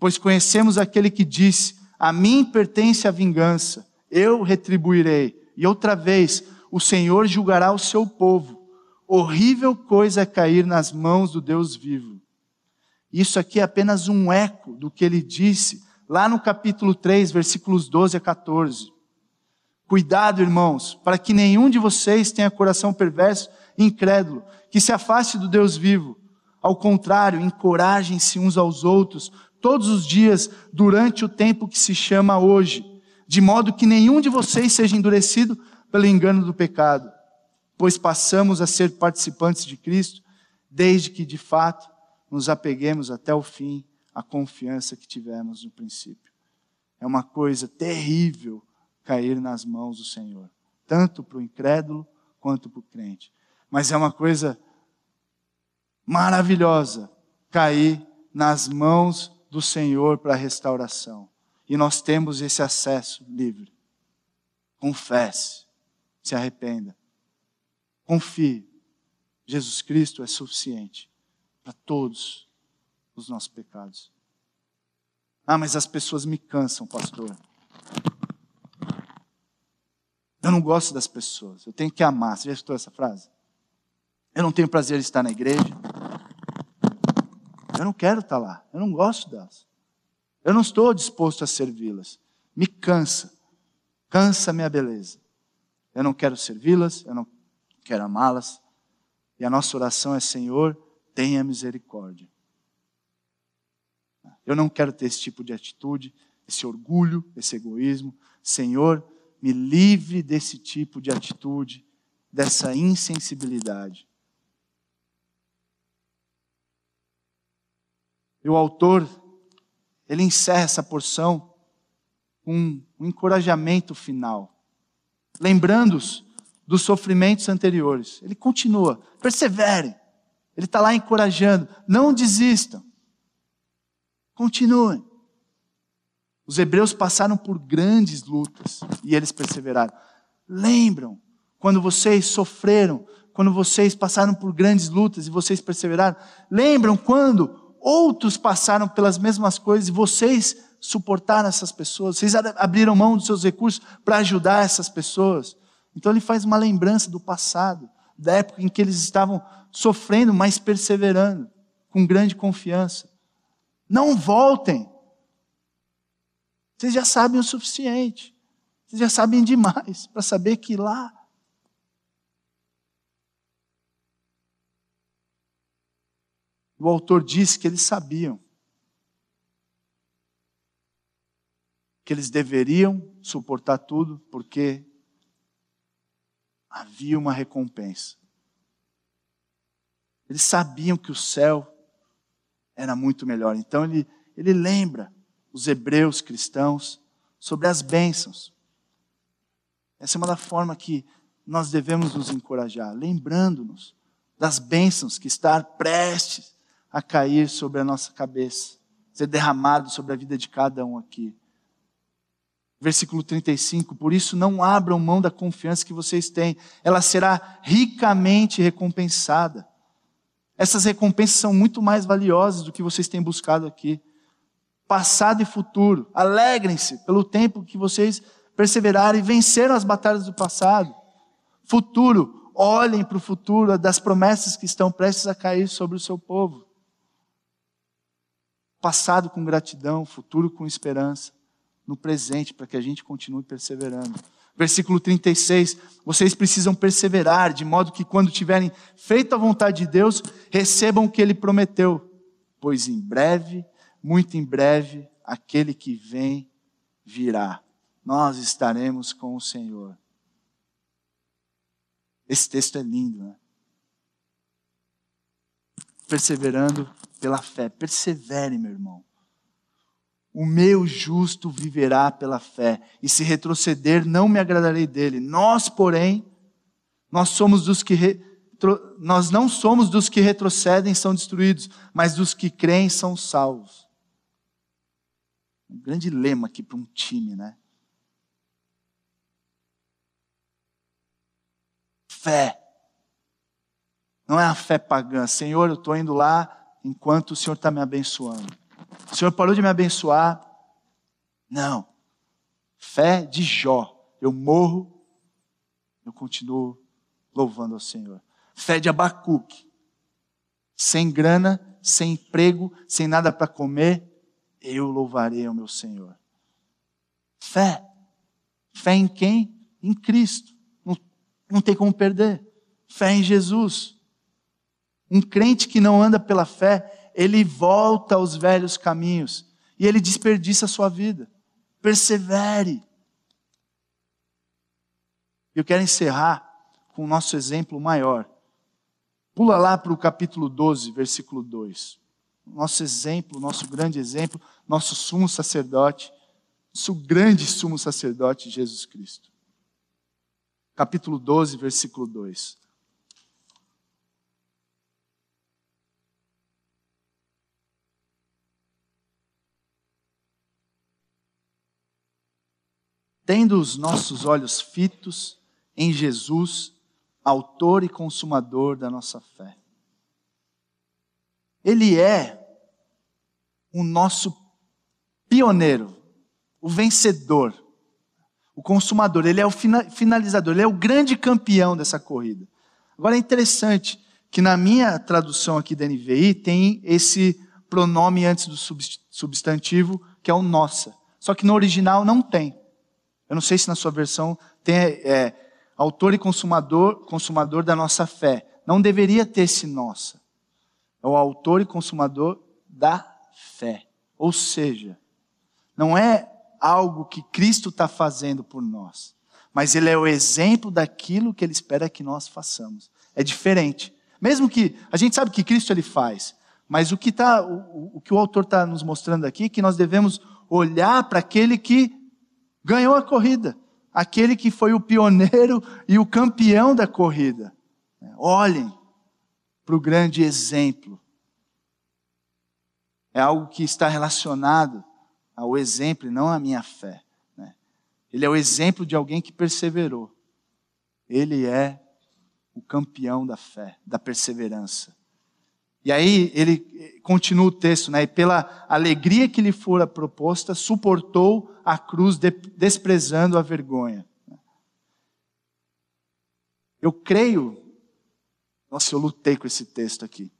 Pois conhecemos aquele que disse: A mim pertence a vingança, eu retribuirei. E outra vez, o Senhor julgará o seu povo. Horrível coisa é cair nas mãos do Deus vivo. Isso aqui é apenas um eco do que ele disse lá no capítulo 3, versículos 12 a 14. Cuidado, irmãos, para que nenhum de vocês tenha coração perverso incrédulo, que se afaste do Deus vivo. Ao contrário, encorajem-se uns aos outros todos os dias durante o tempo que se chama hoje, de modo que nenhum de vocês seja endurecido pelo engano do pecado, pois passamos a ser participantes de Cristo, desde que de fato nos apeguemos até o fim a confiança que tivemos no princípio. É uma coisa terrível cair nas mãos do Senhor, tanto para o incrédulo quanto para o crente. Mas é uma coisa maravilhosa cair nas mãos do Senhor para a restauração. E nós temos esse acesso livre. Confesse, se arrependa. Confie. Jesus Cristo é suficiente para todos os nossos pecados. Ah, mas as pessoas me cansam, pastor. Eu não gosto das pessoas, eu tenho que amar. Você já escutou essa frase? Eu não tenho prazer em estar na igreja. Eu não quero estar lá. Eu não gosto delas. Eu não estou disposto a servi-las. Me cansa. Cansa minha beleza. Eu não quero servi-las, eu não quero amá-las. E a nossa oração é: Senhor, tenha misericórdia. Eu não quero ter esse tipo de atitude, esse orgulho, esse egoísmo. Senhor, me livre desse tipo de atitude, dessa insensibilidade. E o autor, ele encerra essa porção com um encorajamento final, lembrando-os dos sofrimentos anteriores. Ele continua, perseverem. Ele está lá encorajando, não desistam. Continuem. Os hebreus passaram por grandes lutas e eles perseveraram. Lembram quando vocês sofreram, quando vocês passaram por grandes lutas e vocês perseveraram? Lembram quando outros passaram pelas mesmas coisas e vocês suportaram essas pessoas? Vocês abriram mão dos seus recursos para ajudar essas pessoas? Então ele faz uma lembrança do passado, da época em que eles estavam sofrendo, mas perseverando, com grande confiança. Não voltem. Vocês já sabem o suficiente. Vocês já sabem demais para saber que lá O autor disse que eles sabiam que eles deveriam suportar tudo porque havia uma recompensa. Eles sabiam que o céu era muito melhor. Então ele, ele lembra os hebreus cristãos sobre as bênçãos. Essa é uma da forma que nós devemos nos encorajar, lembrando-nos das bênçãos que está prestes a cair sobre a nossa cabeça, ser derramado sobre a vida de cada um aqui. Versículo 35, por isso não abram mão da confiança que vocês têm, ela será ricamente recompensada. Essas recompensas são muito mais valiosas do que vocês têm buscado aqui. Passado e futuro. Alegrem-se pelo tempo que vocês perseveraram e venceram as batalhas do passado. Futuro. Olhem para o futuro das promessas que estão prestes a cair sobre o seu povo. Passado com gratidão, futuro com esperança. No presente, para que a gente continue perseverando. Versículo 36, vocês precisam perseverar, de modo que quando tiverem feito a vontade de Deus, recebam o que ele prometeu, pois em breve, muito em breve, aquele que vem virá. Nós estaremos com o Senhor. Esse texto é lindo, né? Perseverando pela fé. Persevere, meu irmão. O meu justo viverá pela fé, e se retroceder, não me agradarei dele. Nós, porém, nós somos dos que retro... nós não somos dos que retrocedem são destruídos, mas dos que creem são salvos. Um grande lema aqui para um time, né? Fé. Não é a fé pagã. Senhor, eu estou indo lá enquanto o Senhor está me abençoando. O Senhor parou de me abençoar. Não. Fé de Jó. Eu morro, eu continuo louvando ao Senhor. Fé de Abacuque. Sem grana, sem emprego, sem nada para comer, eu louvarei ao meu Senhor. Fé. Fé em quem? Em Cristo. Não, não tem como perder. Fé em Jesus. Um crente que não anda pela fé, ele volta aos velhos caminhos e ele desperdiça a sua vida. Persevere. Eu quero encerrar com o nosso exemplo maior. Pula lá para o capítulo 12, versículo 2. Nosso exemplo, nosso grande exemplo, nosso sumo sacerdote, nosso grande sumo sacerdote, Jesus Cristo. Capítulo 12, versículo 2. Tendo os nossos olhos fitos em Jesus, autor e consumador da nossa fé. Ele é o nosso pioneiro, o vencedor, o consumador, ele é o finalizador, ele é o grande campeão dessa corrida. Agora é interessante que na minha tradução aqui da NVI tem esse pronome antes do substantivo, que é o nossa. Só que no original não tem. Eu não sei se na sua versão tem é, autor e consumador, consumador da nossa fé. Não deveria ter esse nossa. É o autor e consumador da fé. Ou seja, não é algo que Cristo está fazendo por nós, mas Ele é o exemplo daquilo que Ele espera que nós façamos. É diferente. Mesmo que a gente sabe que Cristo Ele faz, mas o que, tá, o, o que o autor está nos mostrando aqui é que nós devemos olhar para aquele que ganhou a corrida, aquele que foi o pioneiro e o campeão da corrida. Olhem para o grande exemplo. É algo que está relacionado ao exemplo e não à minha fé. Né? Ele é o exemplo de alguém que perseverou. Ele é o campeão da fé, da perseverança. E aí ele continua o texto, né? E pela alegria que lhe fora proposta, suportou a cruz, desprezando a vergonha. Eu creio, nossa, eu lutei com esse texto aqui.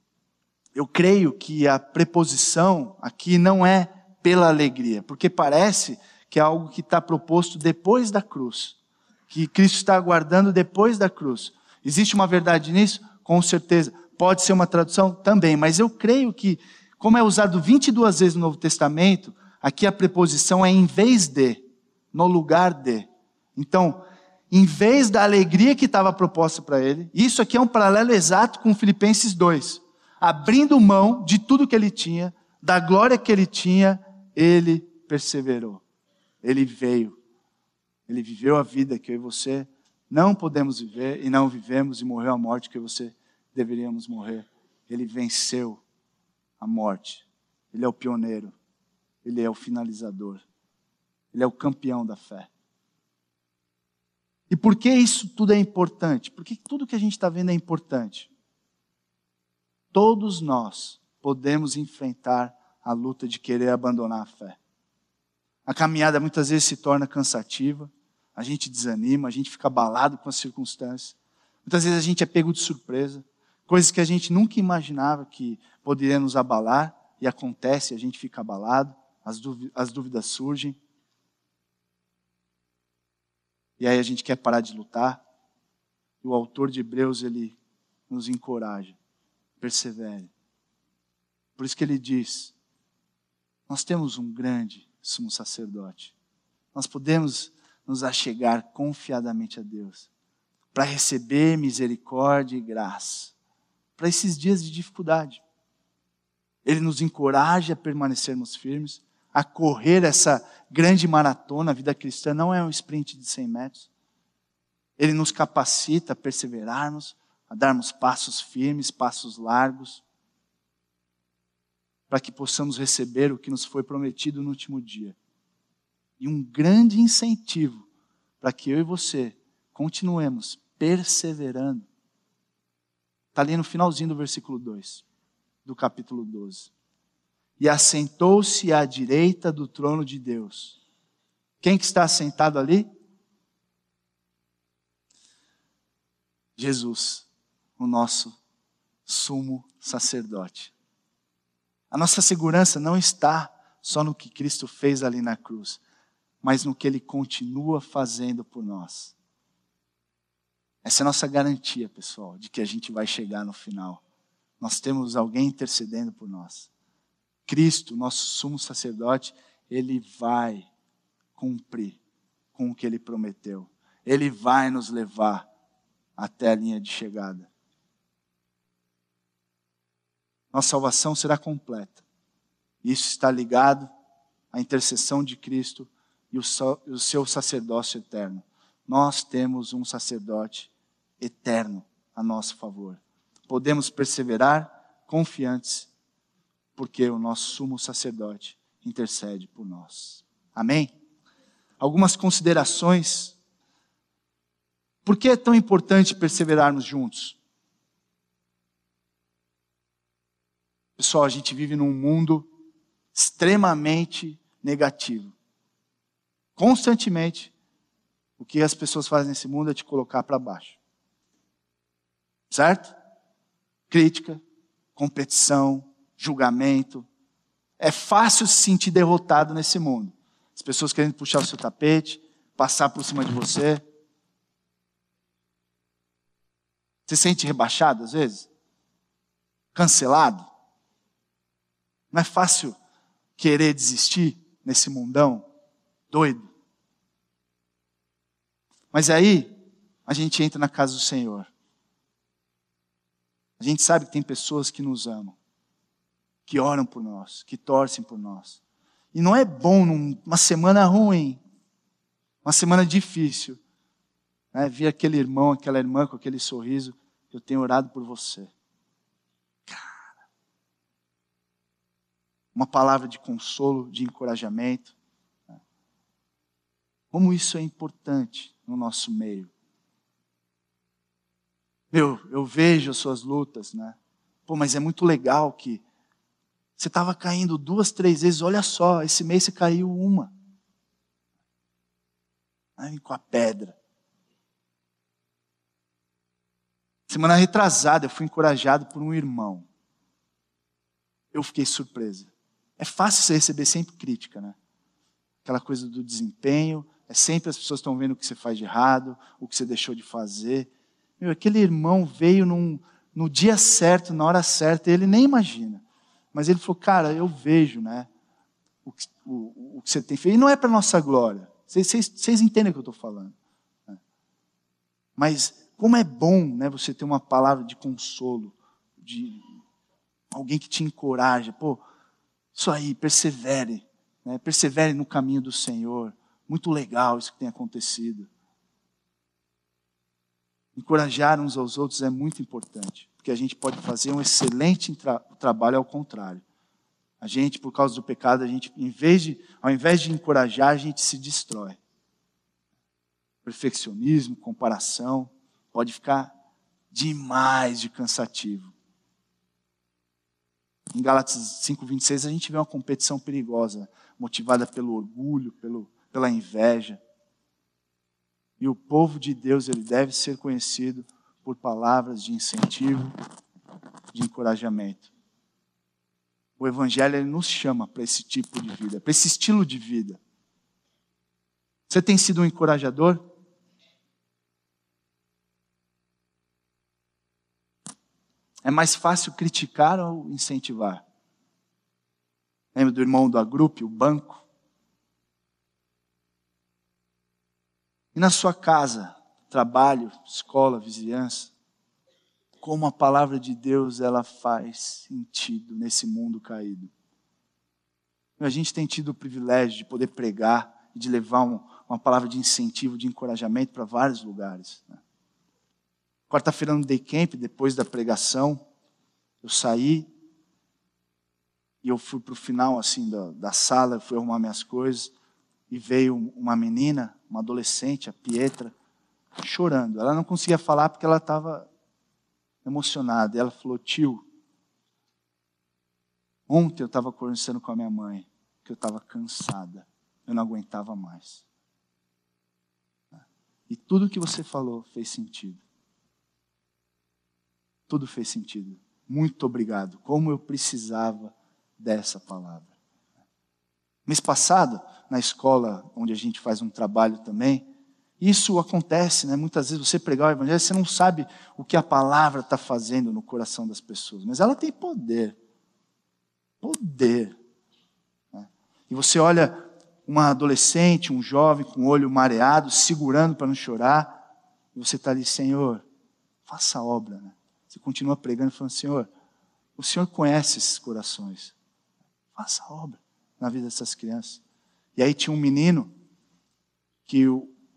Eu creio que a preposição aqui não é pela alegria, porque parece que é algo que está proposto depois da cruz, que Cristo está aguardando depois da cruz. Existe uma verdade nisso? Com certeza. Pode ser uma tradução? Também. Mas eu creio que, como é usado 22 vezes no Novo Testamento, aqui a preposição é em vez de, no lugar de. Então, em vez da alegria que estava proposta para ele, isso aqui é um paralelo exato com Filipenses 2. Abrindo mão de tudo que ele tinha, da glória que ele tinha, ele perseverou. Ele veio. Ele viveu a vida que eu e você não podemos viver e não vivemos e morreu a morte que você deveríamos morrer. Ele venceu a morte. Ele é o pioneiro. Ele é o finalizador. Ele é o campeão da fé. E por que isso tudo é importante? Porque tudo que a gente está vendo é importante. Todos nós podemos enfrentar a luta de querer abandonar a fé. A caminhada muitas vezes se torna cansativa a gente desanima, a gente fica abalado com as circunstâncias. Muitas vezes a gente é pego de surpresa, coisas que a gente nunca imaginava que poderiam nos abalar, e acontece, a gente fica abalado, as dúvidas, as dúvidas surgem. E aí a gente quer parar de lutar. E o autor de Hebreus, ele nos encoraja, persevere. Por isso que ele diz: Nós temos um grande sumo sacerdote. Nós podemos nos achegar confiadamente a Deus, para receber misericórdia e graça, para esses dias de dificuldade. Ele nos encoraja a permanecermos firmes, a correr essa grande maratona. A vida cristã não é um sprint de 100 metros. Ele nos capacita a perseverarmos, a darmos passos firmes, passos largos, para que possamos receber o que nos foi prometido no último dia e um grande incentivo para que eu e você continuemos perseverando. Está ali no finalzinho do versículo 2, do capítulo 12. E assentou-se à direita do trono de Deus. Quem que está assentado ali? Jesus, o nosso sumo sacerdote. A nossa segurança não está só no que Cristo fez ali na cruz, mas no que Ele continua fazendo por nós. Essa é a nossa garantia, pessoal, de que a gente vai chegar no final. Nós temos alguém intercedendo por nós. Cristo, nosso sumo sacerdote, ele vai cumprir com o que ele prometeu. Ele vai nos levar até a linha de chegada. Nossa salvação será completa. Isso está ligado à intercessão de Cristo e o seu sacerdócio eterno. Nós temos um sacerdote eterno a nosso favor. Podemos perseverar confiantes, porque o nosso sumo sacerdote intercede por nós. Amém? Algumas considerações. Por que é tão importante perseverarmos juntos? Pessoal, a gente vive num mundo extremamente negativo. Constantemente, o que as pessoas fazem nesse mundo é te colocar para baixo. Certo? crítica, competição, julgamento. É fácil se sentir derrotado nesse mundo. As pessoas querendo puxar o seu tapete, passar por cima de você. Você se sente rebaixado às vezes? Cancelado? Não é fácil querer desistir nesse mundão doido? Mas aí, a gente entra na casa do Senhor. A gente sabe que tem pessoas que nos amam, que oram por nós, que torcem por nós. E não é bom numa semana ruim, uma semana difícil, né, ver aquele irmão, aquela irmã com aquele sorriso, eu tenho orado por você. Cara, uma palavra de consolo, de encorajamento. Né. Como isso é importante no nosso meio. Meu, eu vejo as suas lutas, né? Pô, mas é muito legal que você estava caindo duas, três vezes. Olha só, esse mês você caiu uma. Aí, com a pedra. Semana retrasada, eu fui encorajado por um irmão. Eu fiquei surpresa. É fácil você receber sempre crítica, né? Aquela coisa do desempenho. É sempre as pessoas estão vendo o que você faz de errado, o que você deixou de fazer. Meu, aquele irmão veio num, no dia certo, na hora certa, ele nem imagina. Mas ele falou, cara, eu vejo, né? O que, o, o que você tem feito. E não é para nossa glória. Vocês, vocês, vocês, entendem o que eu estou falando. Né? Mas como é bom né, você ter uma palavra de consolo, de alguém que te encoraja. Pô, isso aí, persevere. Né? Persevere no caminho do Senhor. Muito legal isso que tem acontecido. Encorajar uns aos outros é muito importante porque a gente pode fazer um excelente tra trabalho ao contrário. A gente, por causa do pecado, a gente, em vez de, ao invés de encorajar, a gente se destrói. Perfeccionismo, comparação, pode ficar demais de cansativo. Em Gálatas 5:26 a gente vê uma competição perigosa, motivada pelo orgulho, pelo, pela inveja. E o povo de Deus, ele deve ser conhecido por palavras de incentivo, de encorajamento. O Evangelho ele nos chama para esse tipo de vida, para esse estilo de vida. Você tem sido um encorajador? É mais fácil criticar ou incentivar? Lembra do irmão do Agrupe, o banco? E na sua casa, trabalho, escola, vizinhança, como a palavra de Deus ela faz sentido nesse mundo caído. A gente tem tido o privilégio de poder pregar e de levar um, uma palavra de incentivo, de encorajamento para vários lugares. Né? Quarta-feira no Day Camp, depois da pregação, eu saí e eu fui para o final assim da, da sala, fui arrumar minhas coisas e veio uma menina, uma adolescente, a Pietra, chorando. Ela não conseguia falar porque ela estava emocionada. Ela falou: Tio, ontem eu estava conversando com a minha mãe que eu estava cansada, eu não aguentava mais. E tudo que você falou fez sentido. Tudo fez sentido. Muito obrigado. Como eu precisava dessa palavra. Mês passado, na escola onde a gente faz um trabalho também, isso acontece, né? Muitas vezes você pregar o evangelho, você não sabe o que a palavra está fazendo no coração das pessoas, mas ela tem poder. Poder. Né? E você olha uma adolescente, um jovem com o olho mareado, segurando para não chorar, e você está ali, Senhor, faça a obra. Né? Você continua pregando, falando, Senhor, o Senhor conhece esses corações. Faça a obra na vida dessas crianças. E aí tinha um menino que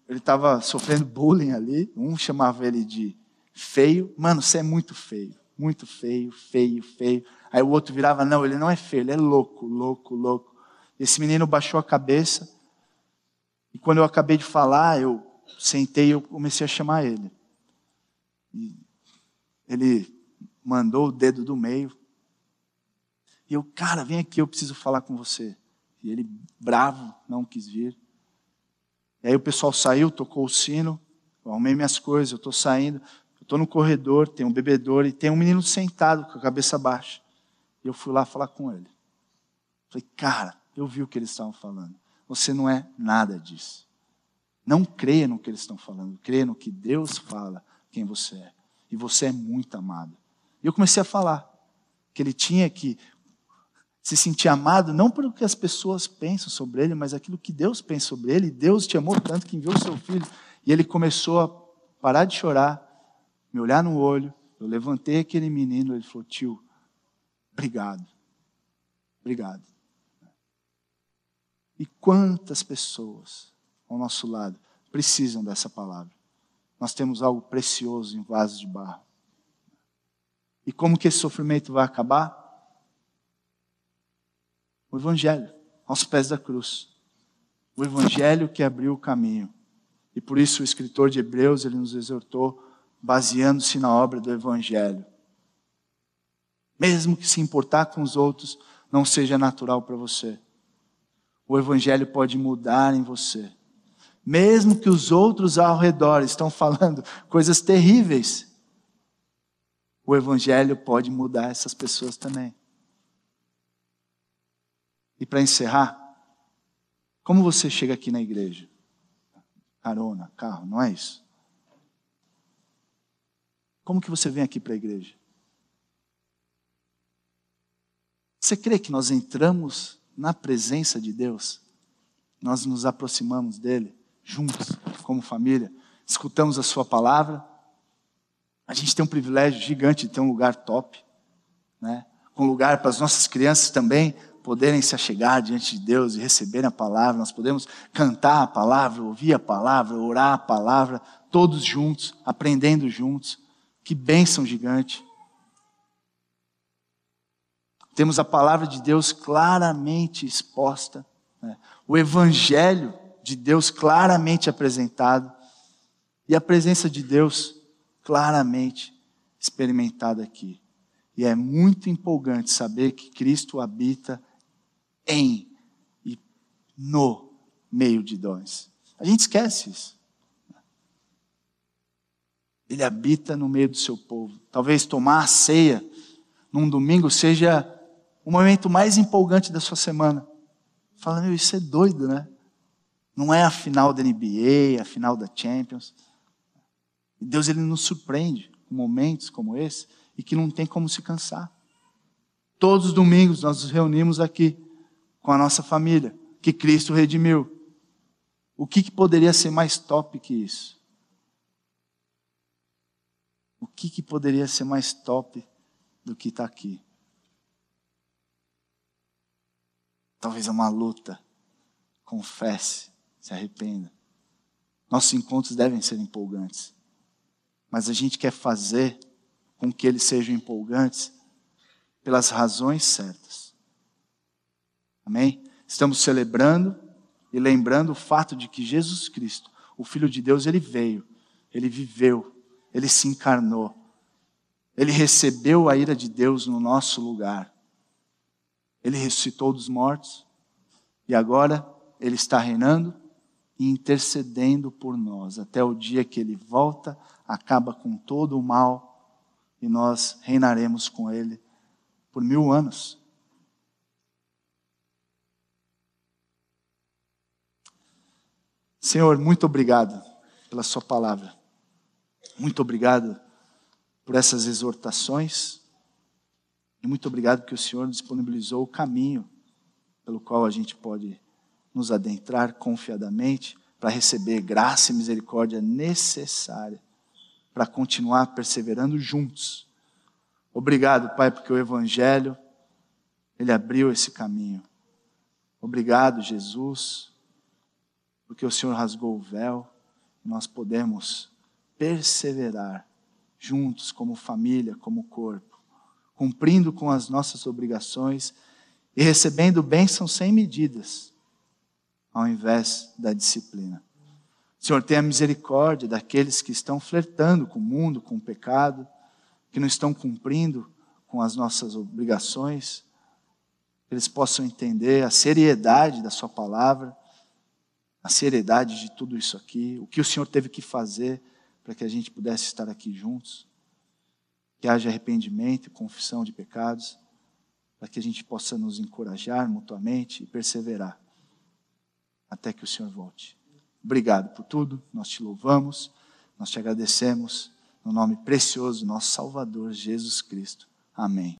ele estava sofrendo bullying ali. Um chamava ele de feio. Mano, você é muito feio. Muito feio, feio, feio. Aí o outro virava, não, ele não é feio, ele é louco, louco, louco. Esse menino baixou a cabeça. E quando eu acabei de falar, eu sentei e eu comecei a chamar ele. E ele mandou o dedo do meio. E eu, cara, vem aqui, eu preciso falar com você. E ele, bravo, não quis vir. E aí o pessoal saiu, tocou o sino, eu arrumei minhas coisas, eu estou saindo, estou no corredor, tem um bebedouro e tem um menino sentado com a cabeça baixa. E eu fui lá falar com ele. Falei, cara, eu vi o que eles estavam falando. Você não é nada disso. Não creia no que eles estão falando, creia no que Deus fala, quem você é. E você é muito amado. E eu comecei a falar que ele tinha que se sentir amado, não pelo que as pessoas pensam sobre ele, mas aquilo que Deus pensa sobre ele. Deus te amou tanto que enviou o seu filho. E ele começou a parar de chorar, me olhar no olho. Eu levantei aquele menino, ele falou: Tio, obrigado. Obrigado. E quantas pessoas ao nosso lado precisam dessa palavra? Nós temos algo precioso em vasos de barro. E como que esse sofrimento vai acabar? O Evangelho, aos pés da cruz. O Evangelho que abriu o caminho. E por isso o escritor de Hebreus, ele nos exortou, baseando-se na obra do Evangelho. Mesmo que se importar com os outros não seja natural para você, o Evangelho pode mudar em você. Mesmo que os outros ao redor estão falando coisas terríveis, o Evangelho pode mudar essas pessoas também. E para encerrar, como você chega aqui na igreja? Carona, carro, não é isso? Como que você vem aqui para a igreja? Você crê que nós entramos na presença de Deus? Nós nos aproximamos dele juntos, como família, escutamos a sua palavra a gente tem um privilégio gigante de ter um lugar top, né? um lugar para as nossas crianças também poderem se achegar diante de Deus e receberem a palavra. Nós podemos cantar a palavra, ouvir a palavra, orar a palavra, todos juntos, aprendendo juntos. Que bênção gigante. Temos a palavra de Deus claramente exposta, né? o Evangelho de Deus claramente apresentado, e a presença de Deus claramente experimentado aqui. E é muito empolgante saber que Cristo habita em e no meio de nós. A gente esquece isso. Ele habita no meio do seu povo. Talvez tomar a ceia num domingo seja o momento mais empolgante da sua semana. Fala, meu, isso é doido, né? Não é a final da NBA, a final da Champions. E Deus ele nos surpreende com momentos como esse e que não tem como se cansar. Todos os domingos nós nos reunimos aqui com a nossa família, que Cristo redimiu. O que, que poderia ser mais top que isso? O que, que poderia ser mais top do que está aqui? Talvez é uma luta. Confesse, se arrependa. Nossos encontros devem ser empolgantes mas a gente quer fazer com que eles sejam empolgantes pelas razões certas. Amém? Estamos celebrando e lembrando o fato de que Jesus Cristo, o Filho de Deus, ele veio, ele viveu, ele se encarnou, ele recebeu a ira de Deus no nosso lugar, ele ressuscitou dos mortos e agora ele está reinando e intercedendo por nós até o dia que ele volta acaba com todo o mal e nós reinaremos com Ele por mil anos. Senhor, muito obrigado pela Sua palavra. Muito obrigado por essas exortações. E muito obrigado que o Senhor disponibilizou o caminho pelo qual a gente pode nos adentrar confiadamente para receber graça e misericórdia necessária para continuar perseverando juntos. Obrigado, Pai, porque o Evangelho, ele abriu esse caminho. Obrigado, Jesus, porque o Senhor rasgou o véu nós podemos perseverar juntos, como família, como corpo, cumprindo com as nossas obrigações e recebendo bênçãos sem medidas, ao invés da disciplina. Senhor, tenha misericórdia daqueles que estão flertando com o mundo, com o pecado, que não estão cumprindo com as nossas obrigações, que eles possam entender a seriedade da Sua palavra, a seriedade de tudo isso aqui, o que o Senhor teve que fazer para que a gente pudesse estar aqui juntos, que haja arrependimento e confissão de pecados, para que a gente possa nos encorajar mutuamente e perseverar até que o Senhor volte. Obrigado por tudo, nós te louvamos, nós te agradecemos, no nome precioso do nosso Salvador Jesus Cristo. Amém.